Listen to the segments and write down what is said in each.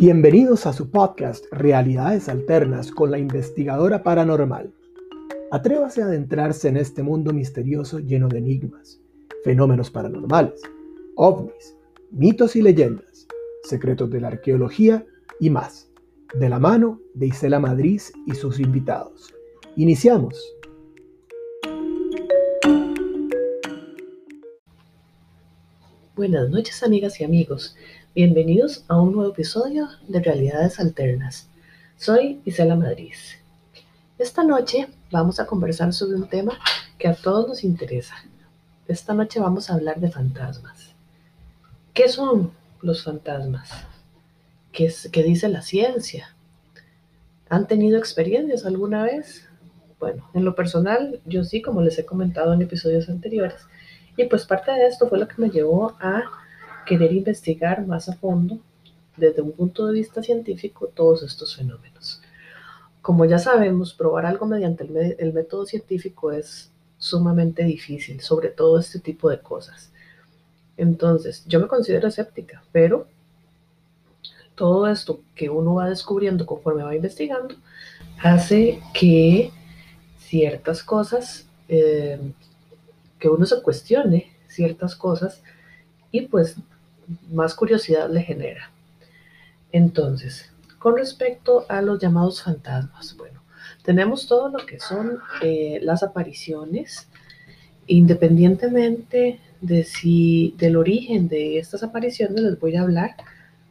Bienvenidos a su podcast Realidades Alternas con la investigadora paranormal. Atrévase a adentrarse en este mundo misterioso lleno de enigmas, fenómenos paranormales, ovnis, mitos y leyendas, secretos de la arqueología y más, de la mano de Isela Madrid y sus invitados. Iniciamos. Buenas noches amigas y amigos. Bienvenidos a un nuevo episodio de Realidades Alternas. Soy Isela Madrid. Esta noche vamos a conversar sobre un tema que a todos nos interesa. Esta noche vamos a hablar de fantasmas. ¿Qué son los fantasmas? ¿Qué, qué dice la ciencia? ¿Han tenido experiencias alguna vez? Bueno, en lo personal, yo sí, como les he comentado en episodios anteriores. Y pues parte de esto fue lo que me llevó a querer investigar más a fondo, desde un punto de vista científico, todos estos fenómenos. Como ya sabemos, probar algo mediante el, método científico es sumamente difícil, sobre todo este tipo de cosas. Entonces, yo me considero escéptica, pero todo esto que uno va descubriendo conforme va investigando hace que ciertas cosas, eh, que uno se cuestione ciertas cosas y pues más curiosidad le genera. Entonces, con respecto a los llamados fantasmas, bueno, tenemos todo lo que son eh, las apariciones, independientemente de si del origen de estas apariciones les voy a hablar,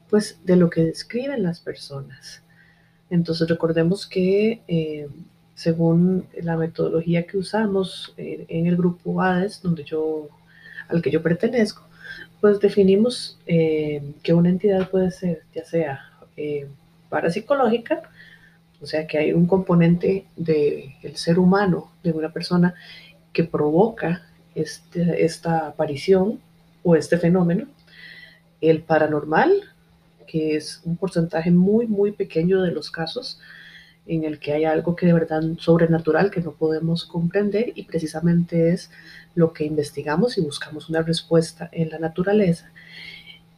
pues de lo que describen las personas. Entonces recordemos que eh, según la metodología que usamos eh, en el grupo ADES, donde yo, al que yo pertenezco, pues definimos eh, que una entidad puede ser ya sea eh, parapsicológica, o sea que hay un componente del ser humano, de una persona, que provoca este, esta aparición o este fenómeno, el paranormal, que es un porcentaje muy, muy pequeño de los casos, en el que hay algo que de verdad sobrenatural que no podemos comprender y precisamente es lo que investigamos y buscamos una respuesta en la naturaleza.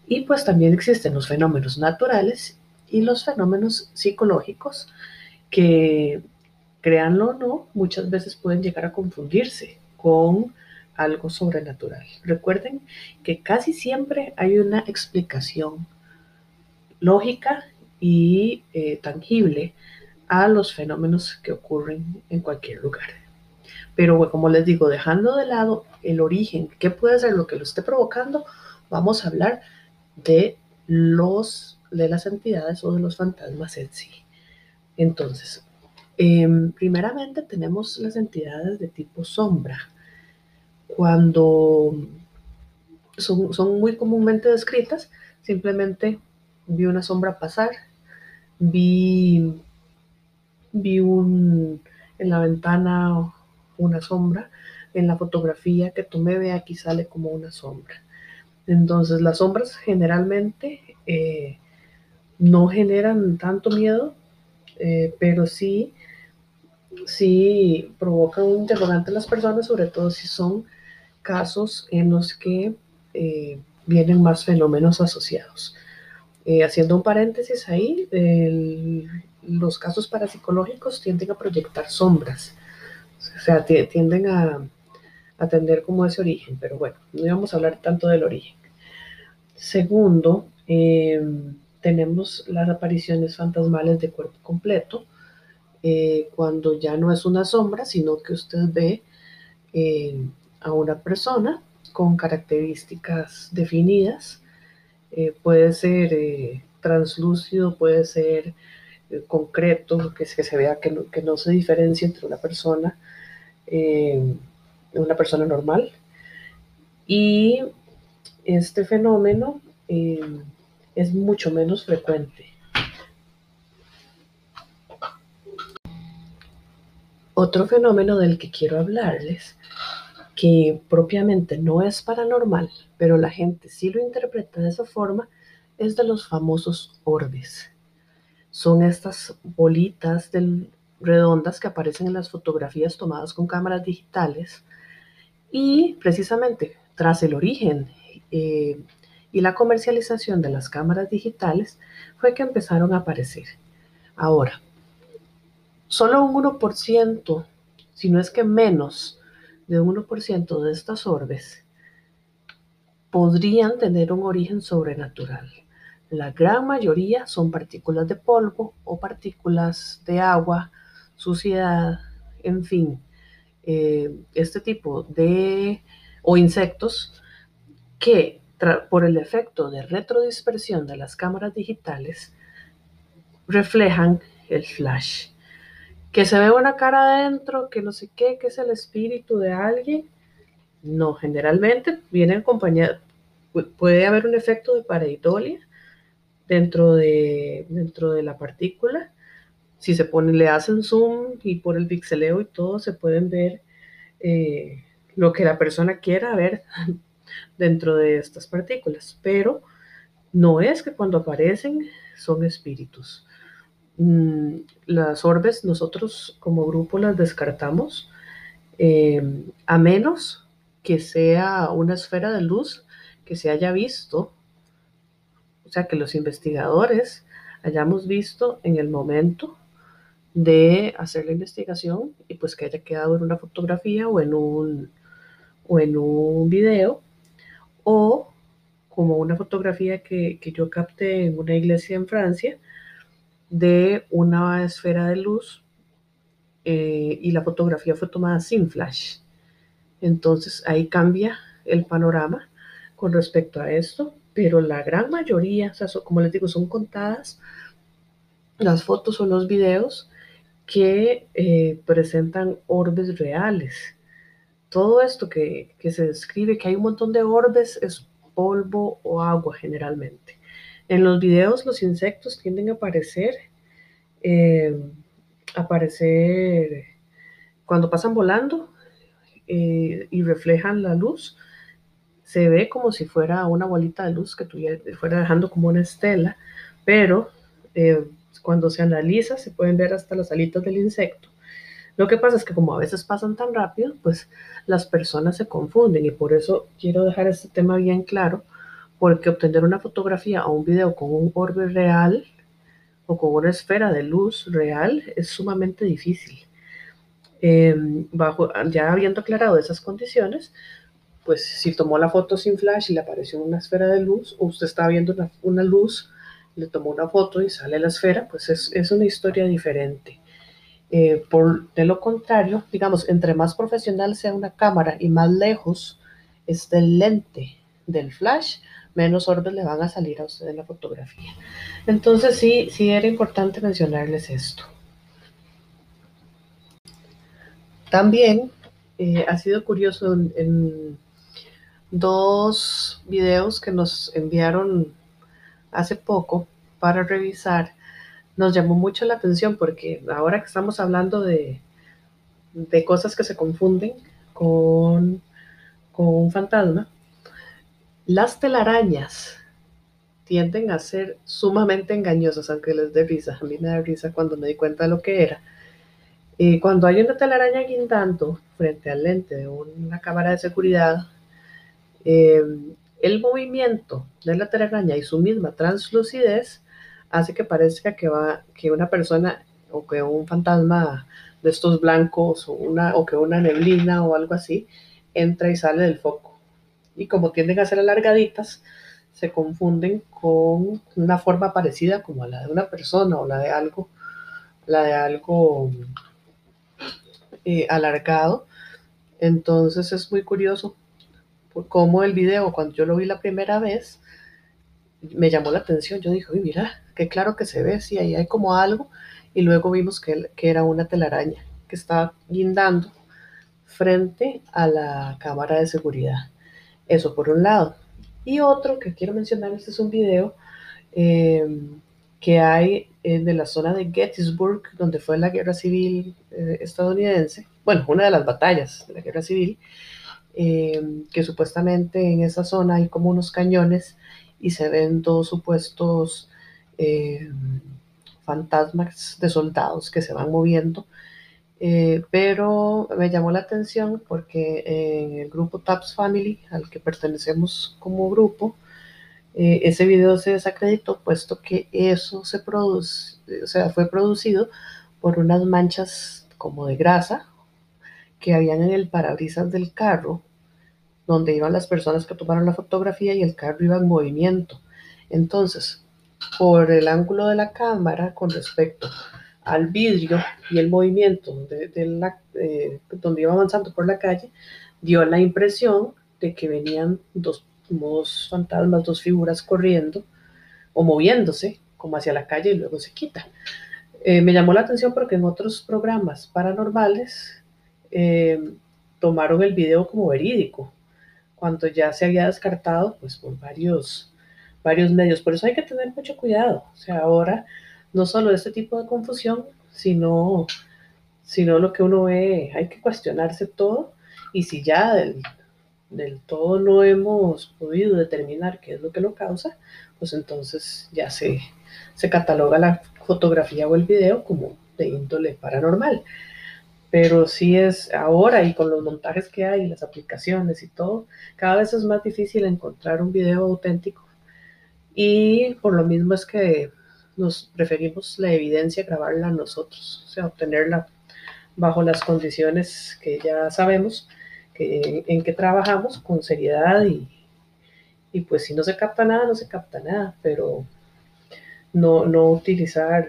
Y pues también existen los fenómenos naturales y los fenómenos psicológicos que, créanlo o no, muchas veces pueden llegar a confundirse con algo sobrenatural. Recuerden que casi siempre hay una explicación lógica y eh, tangible a los fenómenos que ocurren en cualquier lugar. Pero como les digo, dejando de lado el origen, qué puede ser lo que lo esté provocando, vamos a hablar de los de las entidades o de los fantasmas en sí. Entonces, em, primeramente tenemos las entidades de tipo sombra. Cuando son, son muy comúnmente descritas, simplemente vi una sombra pasar, vi vi un, en la ventana una sombra, en la fotografía que tomé ve aquí sale como una sombra. Entonces las sombras generalmente eh, no generan tanto miedo, eh, pero sí, sí provocan un interrogante en las personas, sobre todo si son casos en los que eh, vienen más fenómenos asociados. haciendo un paréntesis ahí, los casos parapsicológicos tienden a proyectar sombras, o sea, tienden a atender como ese origen, pero bueno, no íbamos a hablar tanto del origen. Segundo, em, tenemos las apariciones fantasmales de cuerpo completo, eh, cuando ya no es una sombra, sino que usted ve eh, a una persona con características definidas, eh, puede ser translúcido, puede ser concreto, que, que se vea que no, que no se diferencia entre una persona, eh, una persona normal. Y este fenómeno eh, es mucho menos frecuente. Otro fenómeno del que quiero hablarles, que propiamente no es paranormal, pero la gente sí lo interpreta de esa forma, es de los famosos orbes son estas bolitas redondas que aparecen en las fotografías tomadas con cámaras digitales y precisamente tras el origen eh, y la comercialización de las cámaras digitales fue que empezaron a aparecer. Ahora, solo un 1%, si no es que menos de un 1% de estas orbes, podrían tener un origen sobrenatural. La gran mayoría son partículas de polvo o partículas de agua, suciedad, en fin, eh, este tipo de o insectos que por el efecto de retrodispersión de las cámaras digitales reflejan el flash. Que se ve una cara adentro, que no sé qué, que es el espíritu de alguien. No, generalmente viene acompañado, puede haber un efecto de pareidolia dentro de, dentro de la partícula. Si se pone, le hacen zoom y por el pixeleo y todo, se pueden ver eh, lo que la persona quiera ver dentro de estas partículas, pero no es que cuando aparecen son espíritus. Mm, las orbes nosotros como grupo las descartamos eh, a menos que sea una esfera de luz que se haya visto, o sea, que los investigadores hayamos visto en el momento de hacer la investigación y pues que haya quedado en una fotografía o en un, o en un video o como una fotografía que, yo capté en una iglesia en Francia de una esfera de luz eh, y la fotografía fue tomada sin flash. Entonces ahí cambia el panorama con respecto a esto, pero la gran mayoría, o sea, como les digo, son contadas las fotos o los videos que eh, presentan orbes reales todo esto que, se describe, que hay un montón de orbes, es polvo o agua generalmente. En los videos los insectos tienden a aparecer, eh, aparecer cuando pasan volando eh, y reflejan la luz, se ve como si fuera una bolita de luz que fuera dejando como una estela, pero cuando se analiza se pueden ver hasta las alitas del insecto lo que pasa es que como a veces pasan tan rápido, pues las personas se confunden y por eso quiero dejar este tema bien claro, porque obtener una fotografía o un video con un orbe real o con una esfera de luz real es sumamente difícil. Em, bajo, ya habiendo aclarado esas condiciones, pues si tomó la foto sin flash y le apareció una esfera de luz, o usted está viendo una, luz, le tomó una foto y sale la esfera, pues es, es una historia diferente. Eh, por, de lo contrario, digamos, entre más profesional sea una cámara y más lejos esté el lente del flash, menos orbes le van a salir a usted en la fotografía. Entonces sí, sí era importante mencionarles esto. También eh, ha sido curioso en dos videos que nos enviaron hace poco para revisar nos llamó mucho la atención porque ahora que estamos hablando de, de cosas que se confunden con, con un fantasma, las telarañas tienden a ser sumamente engañosas, aunque les dé risa. A mí me da risa cuando me di cuenta de lo que era. Y cuando hay una telaraña guindando frente al lente de una cámara de seguridad, eh, el movimiento de la telaraña y su misma translucidez hace que parezca que va, que una persona o que un fantasma de estos blancos o, una, o que una neblina o algo así entra y sale del foco. Y como tienden a ser alargaditas, se confunden con una forma parecida como la de una persona o la de algo, la de algo eh, alargado. Entonces es muy curioso cómo el video, cuando yo lo vi la primera vez, me llamó la atención. Yo dije, uy, mira, qué claro que se ve, sí, ahí hay como algo. Y luego vimos que, era una telaraña que estaba guindando frente a la cámara de seguridad. Eso por un lado. Y otro que quiero mencionar, este es un video eh, que hay de la zona de Gettysburg, donde fue la guerra civil eh, estadounidense, bueno, una de las batallas de la guerra civil, eh, que supuestamente en esa zona hay como unos cañones y se ven dos supuestos eh, fantasmas de soldados que se van moviendo. Eh, pero me llamó la atención porque en el grupo TAPS Family, al que pertenecemos como grupo, eh, ese video se desacreditó puesto que eso se produce, o sea, fue producido por unas manchas como de grasa que habían en el parabrisas del carro donde iban las personas que tomaron la fotografía y el carro iba en movimiento. Entonces, por el ángulo de la cámara con respecto al vidrio y el movimiento de, la, eh, donde iba avanzando por la calle, dio la impresión de que venían dos, dos fantasmas, dos figuras corriendo o moviéndose como hacia la calle y luego se quita. Eh, me llamó la atención porque en otros programas paranormales eh, tomaron el video como verídico, cuando ya se había descartado pues por varios, varios medios. Por eso hay que tener mucho cuidado. O sea, ahora no solo este tipo de confusión, sino, sino lo que uno ve, hay que cuestionarse todo y si ya del, del todo no hemos podido determinar qué es lo que lo causa, pues entonces ya se, se cataloga la fotografía o el video como de índole paranormal. Pero sí es ahora y con los montajes que hay, las aplicaciones y todo, cada vez es más difícil encontrar un video auténtico. Y por lo mismo es que nos preferimos la evidencia grabarla nosotros, o sea, obtenerla bajo las condiciones que ya sabemos que, en que trabajamos con seriedad y, y pues si no se capta nada, no se capta nada, pero no, no utilizar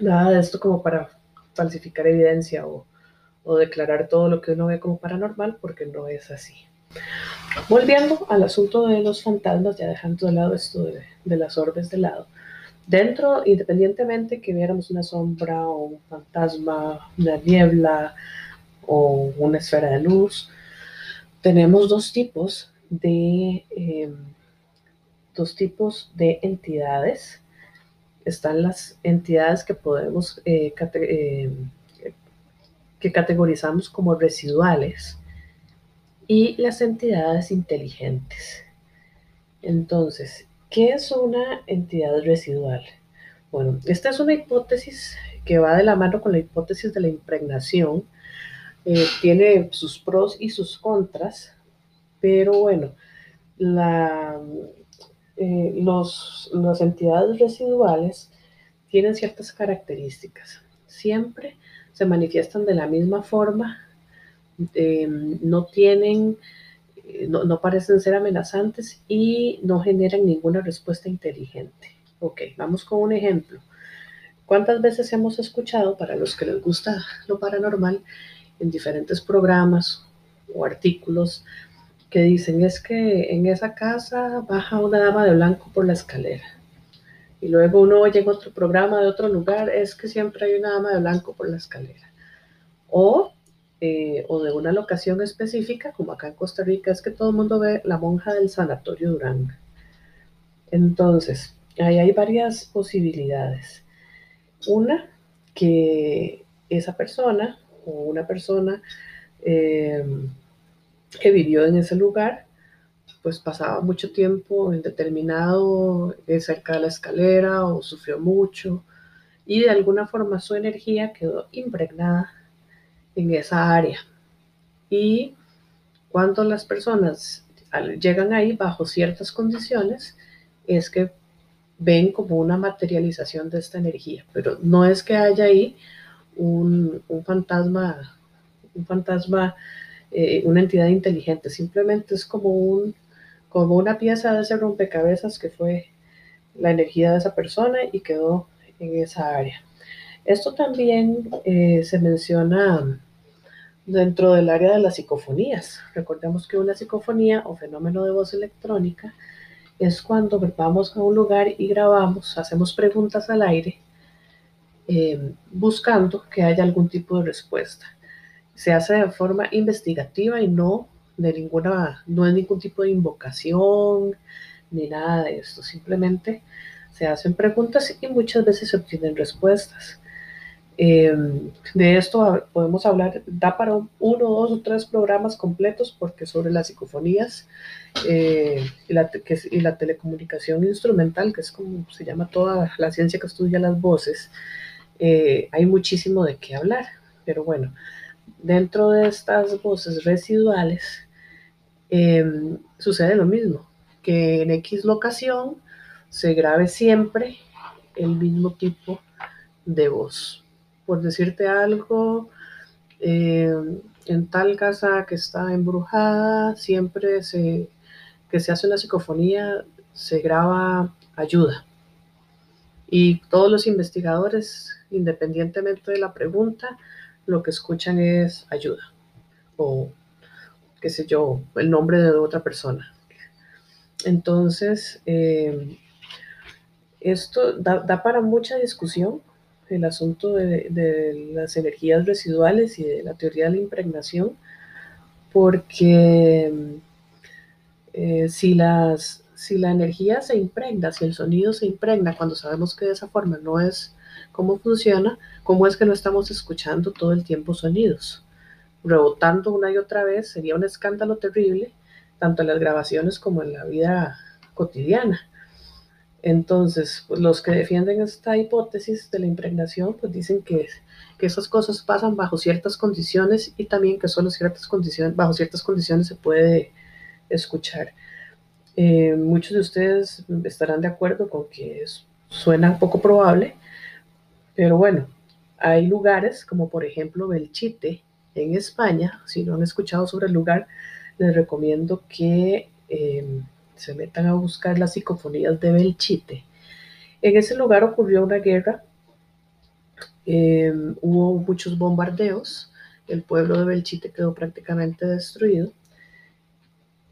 nada de esto como para falsificar evidencia o, declarar todo lo que uno ve como paranormal, porque no es así. Volviendo al asunto de los fantasmas, ya dejando de lado esto de, las orbes de lado, Dentro, independientemente que viéramos una sombra o un fantasma, una niebla o una esfera de luz, tenemos dos tipos de, em, dos tipos de entidades. Están las entidades que podemos, eh, em, que categorizamos como residuales y las entidades inteligentes. Entonces, ¿Qué es una entidad residual? Bueno, esta es una hipótesis que va de la mano con la hipótesis de la impregnación. Eh, tiene sus pros y sus contras, pero bueno, eh, las entidades residuales tienen ciertas características. Siempre se manifiestan de la misma forma, eh, no tienen eh, no, parecen ser amenazantes y no generan ninguna respuesta inteligente. Ok, vamos con un ejemplo. ¿Cuántas veces hemos escuchado, para los que les gusta lo paranormal, en diferentes programas o artículos que dicen es que en esa casa baja una dama de blanco por la escalera? Y luego uno oye en otro programa de otro lugar, es que siempre hay una dama de blanco por la escalera. O eh, o de una locación específica, como acá en Costa Rica, es que todo el mundo ve la monja del Sanatorio Durán. Entonces, ahí hay varias posibilidades. Una, que esa persona o una persona eh, que vivió en ese lugar, pues pasaba mucho tiempo indeterminado eh, cerca de la escalera o sufrió mucho y de alguna forma su energía quedó impregnada en esa área. Y cuando las personas llegan ahí bajo ciertas condiciones, es que ven como una materialización de esta energía, pero no es que haya ahí un, fantasma, un fantasma, eh, una entidad inteligente, simplemente es como, un, como una pieza de ese rompecabezas que fue la energía de esa persona y quedó en esa área. Esto también eh, se menciona dentro del área de las psicofonías. Recordemos que una psicofonía o fenómeno de voz electrónica es cuando vamos a un lugar y grabamos, hacemos preguntas al aire, eh, buscando que haya algún tipo de respuesta. Se hace de forma investigativa y no de ninguna, no es ningún tipo de invocación ni nada de esto. Simplemente se hacen preguntas y muchas veces se obtienen respuestas. Em, de esto podemos hablar, da para uno, dos o tres programas completos, porque sobre las psicofonías eh, y, la, y, la, telecomunicación instrumental, que es como se llama toda la ciencia que estudia las voces, eh, hay muchísimo de qué hablar. Pero bueno, dentro de estas voces residuales em, sucede lo mismo. que en X locación se grabe siempre el mismo tipo de voz. Por decirte algo, eh, en tal casa que está embrujada, siempre se, que se hace una psicofonía, se graba ayuda. Y todos los investigadores, independientemente de la pregunta, lo que escuchan es ayuda o qué sé yo, el nombre de otra persona. Entonces, eh, esto da, para mucha discusión el asunto de, las energías residuales y de la teoría de la impregnación, porque eh, si, las, si la energía se impregna, si el sonido se impregna, cuando sabemos que de esa forma no es cómo funciona, ¿cómo es que no estamos escuchando todo el tiempo sonidos? Rebotando una y otra vez sería un escándalo terrible, tanto en las grabaciones como en la vida cotidiana. Entonces, pues, los que defienden esta hipótesis de la impregnación, pues dicen que, que esas cosas pasan bajo ciertas condiciones y también que solo ciertas condiciones, bajo ciertas condiciones se puede escuchar. Eh, muchos de ustedes estarán de acuerdo con que suena poco probable, pero bueno, hay lugares como por ejemplo Belchite en España. Si no han escuchado sobre el lugar, les recomiendo que... Eh, se metan a buscar las psicofonías de Belchite. En ese lugar ocurrió una guerra, em, hubo muchos bombardeos, el pueblo de Belchite quedó prácticamente destruido.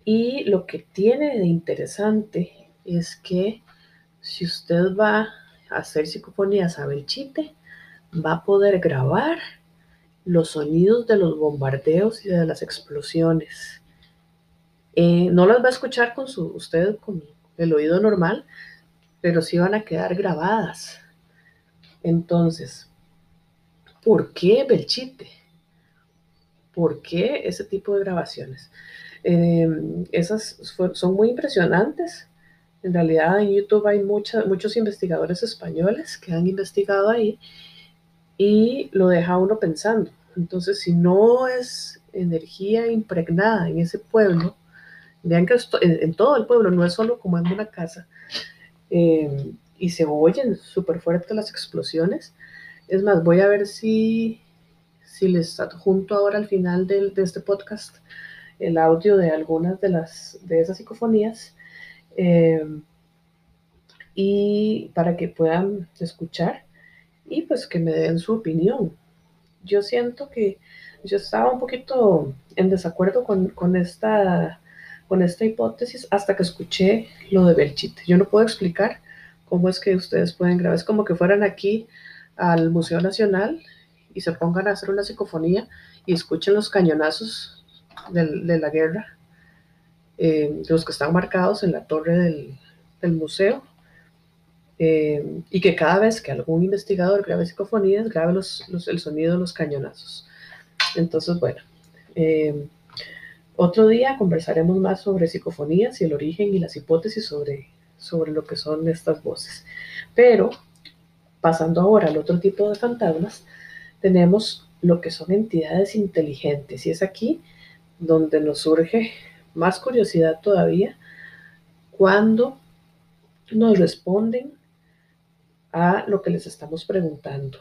Y lo que tiene de interesante es que si usted va hacer psicofonías a Belchite, va a poder grabar los sonidos de los bombardeos y de las explosiones. Eh, no las va a escuchar con su, usted con el oído normal, pero sí van a quedar grabadas. Entonces, ¿por qué Belchite? ¿Por qué ese tipo de grabaciones? Eh, esas son muy impresionantes. En realidad en YouTube hay muchos investigadores españoles que han investigado ahí y lo deja uno pensando. Entonces, si no es energía impregnada en ese pueblo, Vean que esto, en, todo el pueblo, no es solo como en una casa. Eh, y se oyen súper fuertes las explosiones. Es más, voy a ver si, si les adjunto ahora al final de, este podcast el audio de algunas de, las, de esas psicofonías. Eh, y para que puedan escuchar y pues que me den su opinión. Yo siento que yo estaba un poquito en desacuerdo con, con esta con esta hipótesis hasta que escuché lo de Belchite. Yo no puedo explicar cómo es que ustedes pueden grabar. Es como que fueran aquí al Museo Nacional y se pongan a hacer una psicofonía y escuchen los cañonazos de, la guerra, eh, los que están marcados en la torre del, museo. Eh, y que cada vez que algún investigador grabe psicofonías, grabe el sonido de los cañonazos. Entonces, bueno, eh, otro día conversaremos más sobre psicofonías y el origen y las hipótesis sobre, sobre lo que son estas voces. Pero, pasando ahora al otro tipo de fantasmas, tenemos lo que son entidades inteligentes. Y es aquí donde nos surge más curiosidad todavía cuando nos responden a lo que les estamos preguntando.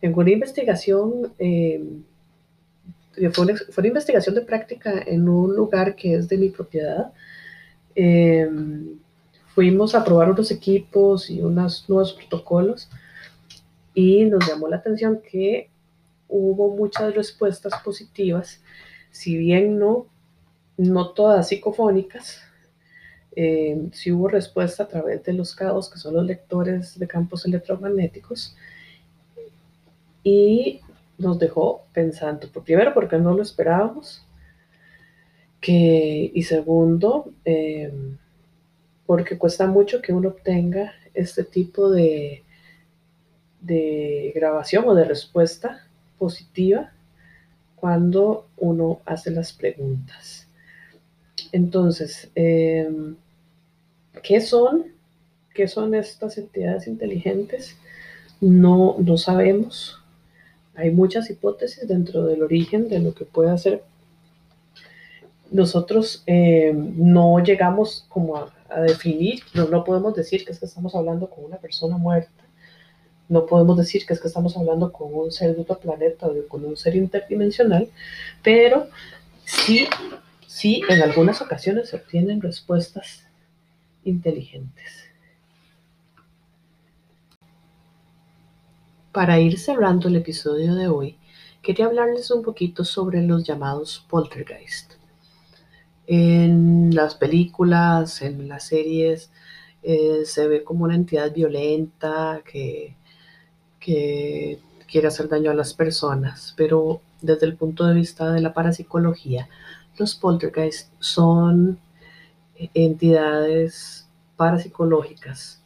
En una investigación eh, fue una, investigación de práctica en un lugar que es de mi propiedad. Em, fuimos a probar unos equipos y unos nuevos protocolos y nos llamó la atención que hubo muchas respuestas positivas, si bien no, no todas psicofónicas, eh, sí hubo respuesta a través de los CAOs, que son los lectores de campos electromagnéticos, y nos dejó pensando. Primero, porque no lo esperábamos. Que, y segundo, eh, porque cuesta mucho que uno obtenga este tipo de, de grabación o de respuesta positiva cuando uno hace las preguntas. Entonces, eh, ¿qué son? ¿Qué son estas entidades inteligentes? No, no sabemos. Hay muchas hipótesis dentro del origen de lo que puede hacer nosotros eh, no llegamos como a, a definir, no, no, podemos decir que es que estamos hablando con una persona muerta, no podemos decir que es que estamos hablando con un ser de otro planeta o con un ser interdimensional, pero sí, sí, en algunas ocasiones se obtienen respuestas inteligentes. Para ir cerrando el episodio de hoy, quería hablarles un poquito sobre los llamados poltergeist. En las películas, en las series, eh, se ve como una entidad violenta que, que quiere hacer daño a las personas, pero desde el punto de vista de la parapsicología, los poltergeist son entidades parapsicológicas,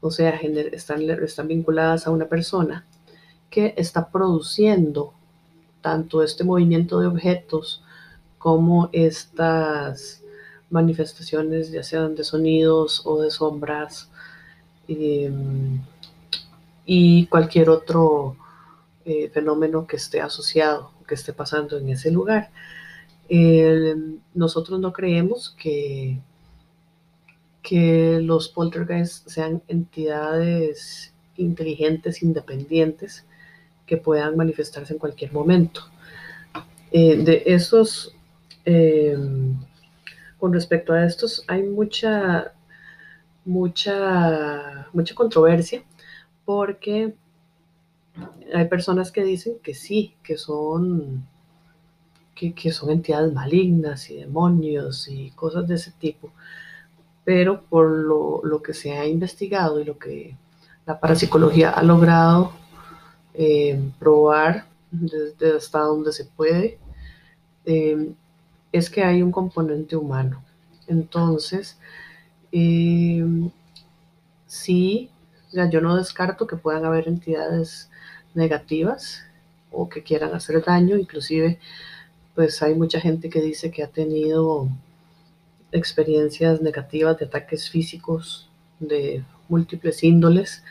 o sea, están, están vinculadas a una persona que está produciendo tanto este movimiento de objetos como estas manifestaciones, ya sean de sonidos o de sombras, eh, y cualquier otro eh, fenómeno que esté asociado, que esté pasando en ese lugar. Eh, nosotros no creemos que, que los poltergeists sean entidades inteligentes, independientes, que puedan manifestarse en cualquier momento. Eh, de esos, eh, con respecto a estos, hay mucha, mucha, mucha controversia porque hay personas que dicen que sí, que son, que, son entidades malignas y demonios y cosas de ese tipo, pero por lo, lo, que se ha investigado y lo que la parapsicología ha logrado eh, probar desde hasta donde se puede, eh, es que hay un componente humano. Entonces, eh, sí, yo no descarto que puedan haber entidades negativas o que quieran hacer daño, inclusive pues hay mucha gente que dice que ha tenido experiencias negativas de ataques físicos de múltiples índoles,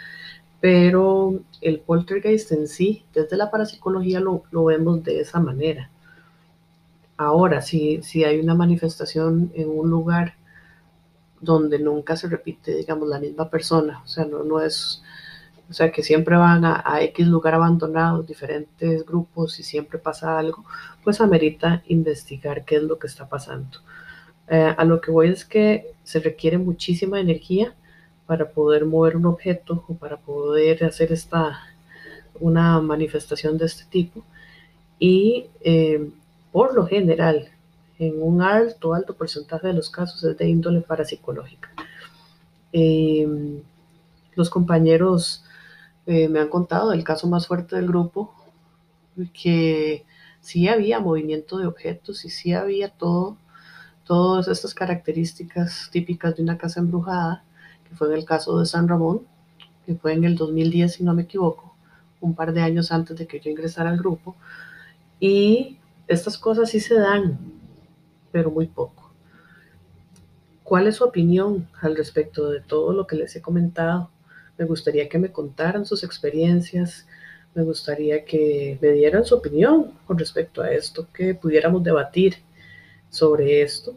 pero el poltergeist en sí, desde la parapsicología lo, lo vemos de esa manera. Ahora, si, si hay una manifestación en un lugar donde nunca se repite, digamos, la misma persona, o sea, no, no es, o sea, que siempre van a, a, X lugar abandonado, diferentes grupos y siempre pasa algo, pues amerita investigar qué es lo que está pasando. Eh, a lo que voy es que se requiere muchísima energía para poder mover un objeto o para poder hacer esta, una manifestación de este tipo. Y eh, por lo general, en un alto, alto porcentaje de los casos es de índole parapsicológica. Eh, los compañeros eh, me han contado el caso más fuerte del grupo, que sí había movimiento de objetos y sí había todo, todas estas características típicas de una casa embrujada, que fue en el caso de San Ramón, que fue en el 2010, si no me equivoco, un par de años antes de que yo ingresara al grupo. Y estas cosas sí se dan, pero muy poco. ¿Cuál es su opinión al respecto de todo lo que les he comentado? Me gustaría que me contaran sus experiencias, me gustaría que me dieran su opinión con respecto a esto, que pudiéramos debatir sobre esto.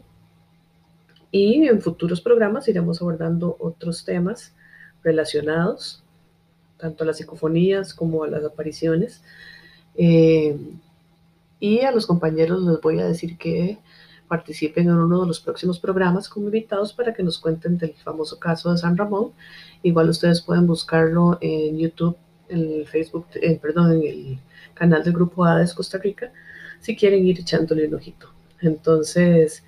Y en futuros programas iremos abordando otros temas relacionados, tanto a las psicofonías como a las apariciones. Eh, y a los compañeros les voy a decir que participen en uno de los próximos programas como invitados para que nos cuenten del famoso caso de San Ramón. Igual ustedes pueden buscarlo en YouTube, en el Facebook, eh, perdón, en el canal del Grupo Hades Costa Rica, si quieren ir echándole un ojito. Entonces,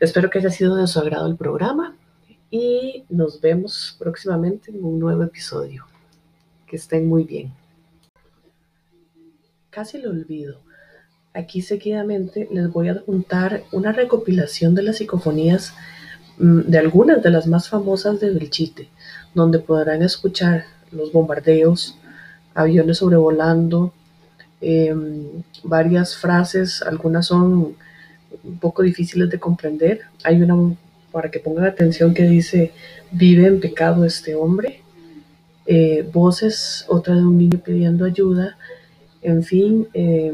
espero que haya sido de su agrado el programa y nos vemos próximamente en un nuevo episodio. Que estén muy bien. Casi lo olvido. Aquí seguidamente les voy a adjuntar una recopilación de las psicofonías de algunas de las más famosas de Belchite, donde podrán escuchar los bombardeos, aviones sobrevolando, eh, varias frases, algunas son un poco difíciles de comprender. Hay una, para que pongan atención, que dice, vive en pecado este hombre. Eh, voces, otra de un niño pidiendo ayuda. En fin, eh,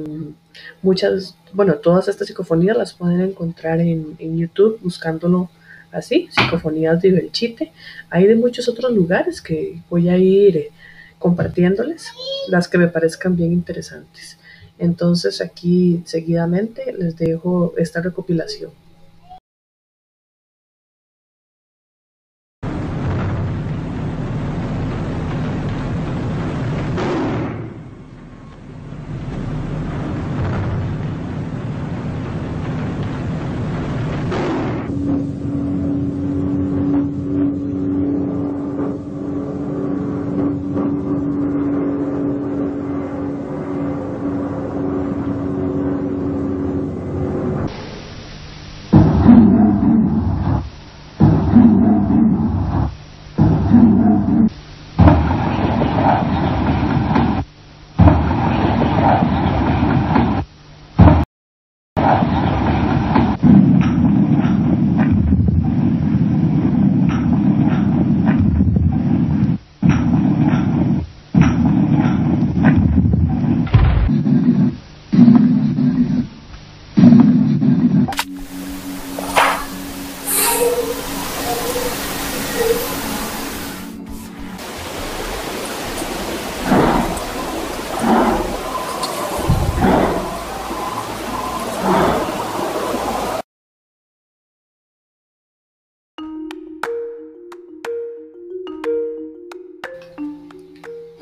muchas bueno, todas estas psicofonías las pueden encontrar en, en YouTube buscándolo así, psicofonías de Belchite. Hay de muchos otros lugares que voy a ir eh, compartiéndoles, las que me parezcan bien interesantes. Entonces aquí seguidamente les dejo esta recopilación.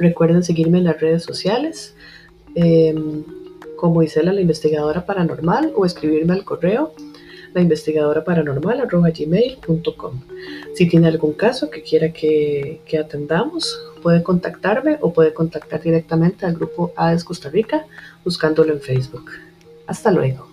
Recuerden seguirme en las redes sociales em, como Isela, la investigadora paranormal, o escribirme al correo la investigadora paranormal gmail.com. Si tiene algún caso que quiera que, que, atendamos, puede contactarme o puede contactar directamente al grupo AES Costa Rica buscándolo en Facebook. Hasta luego.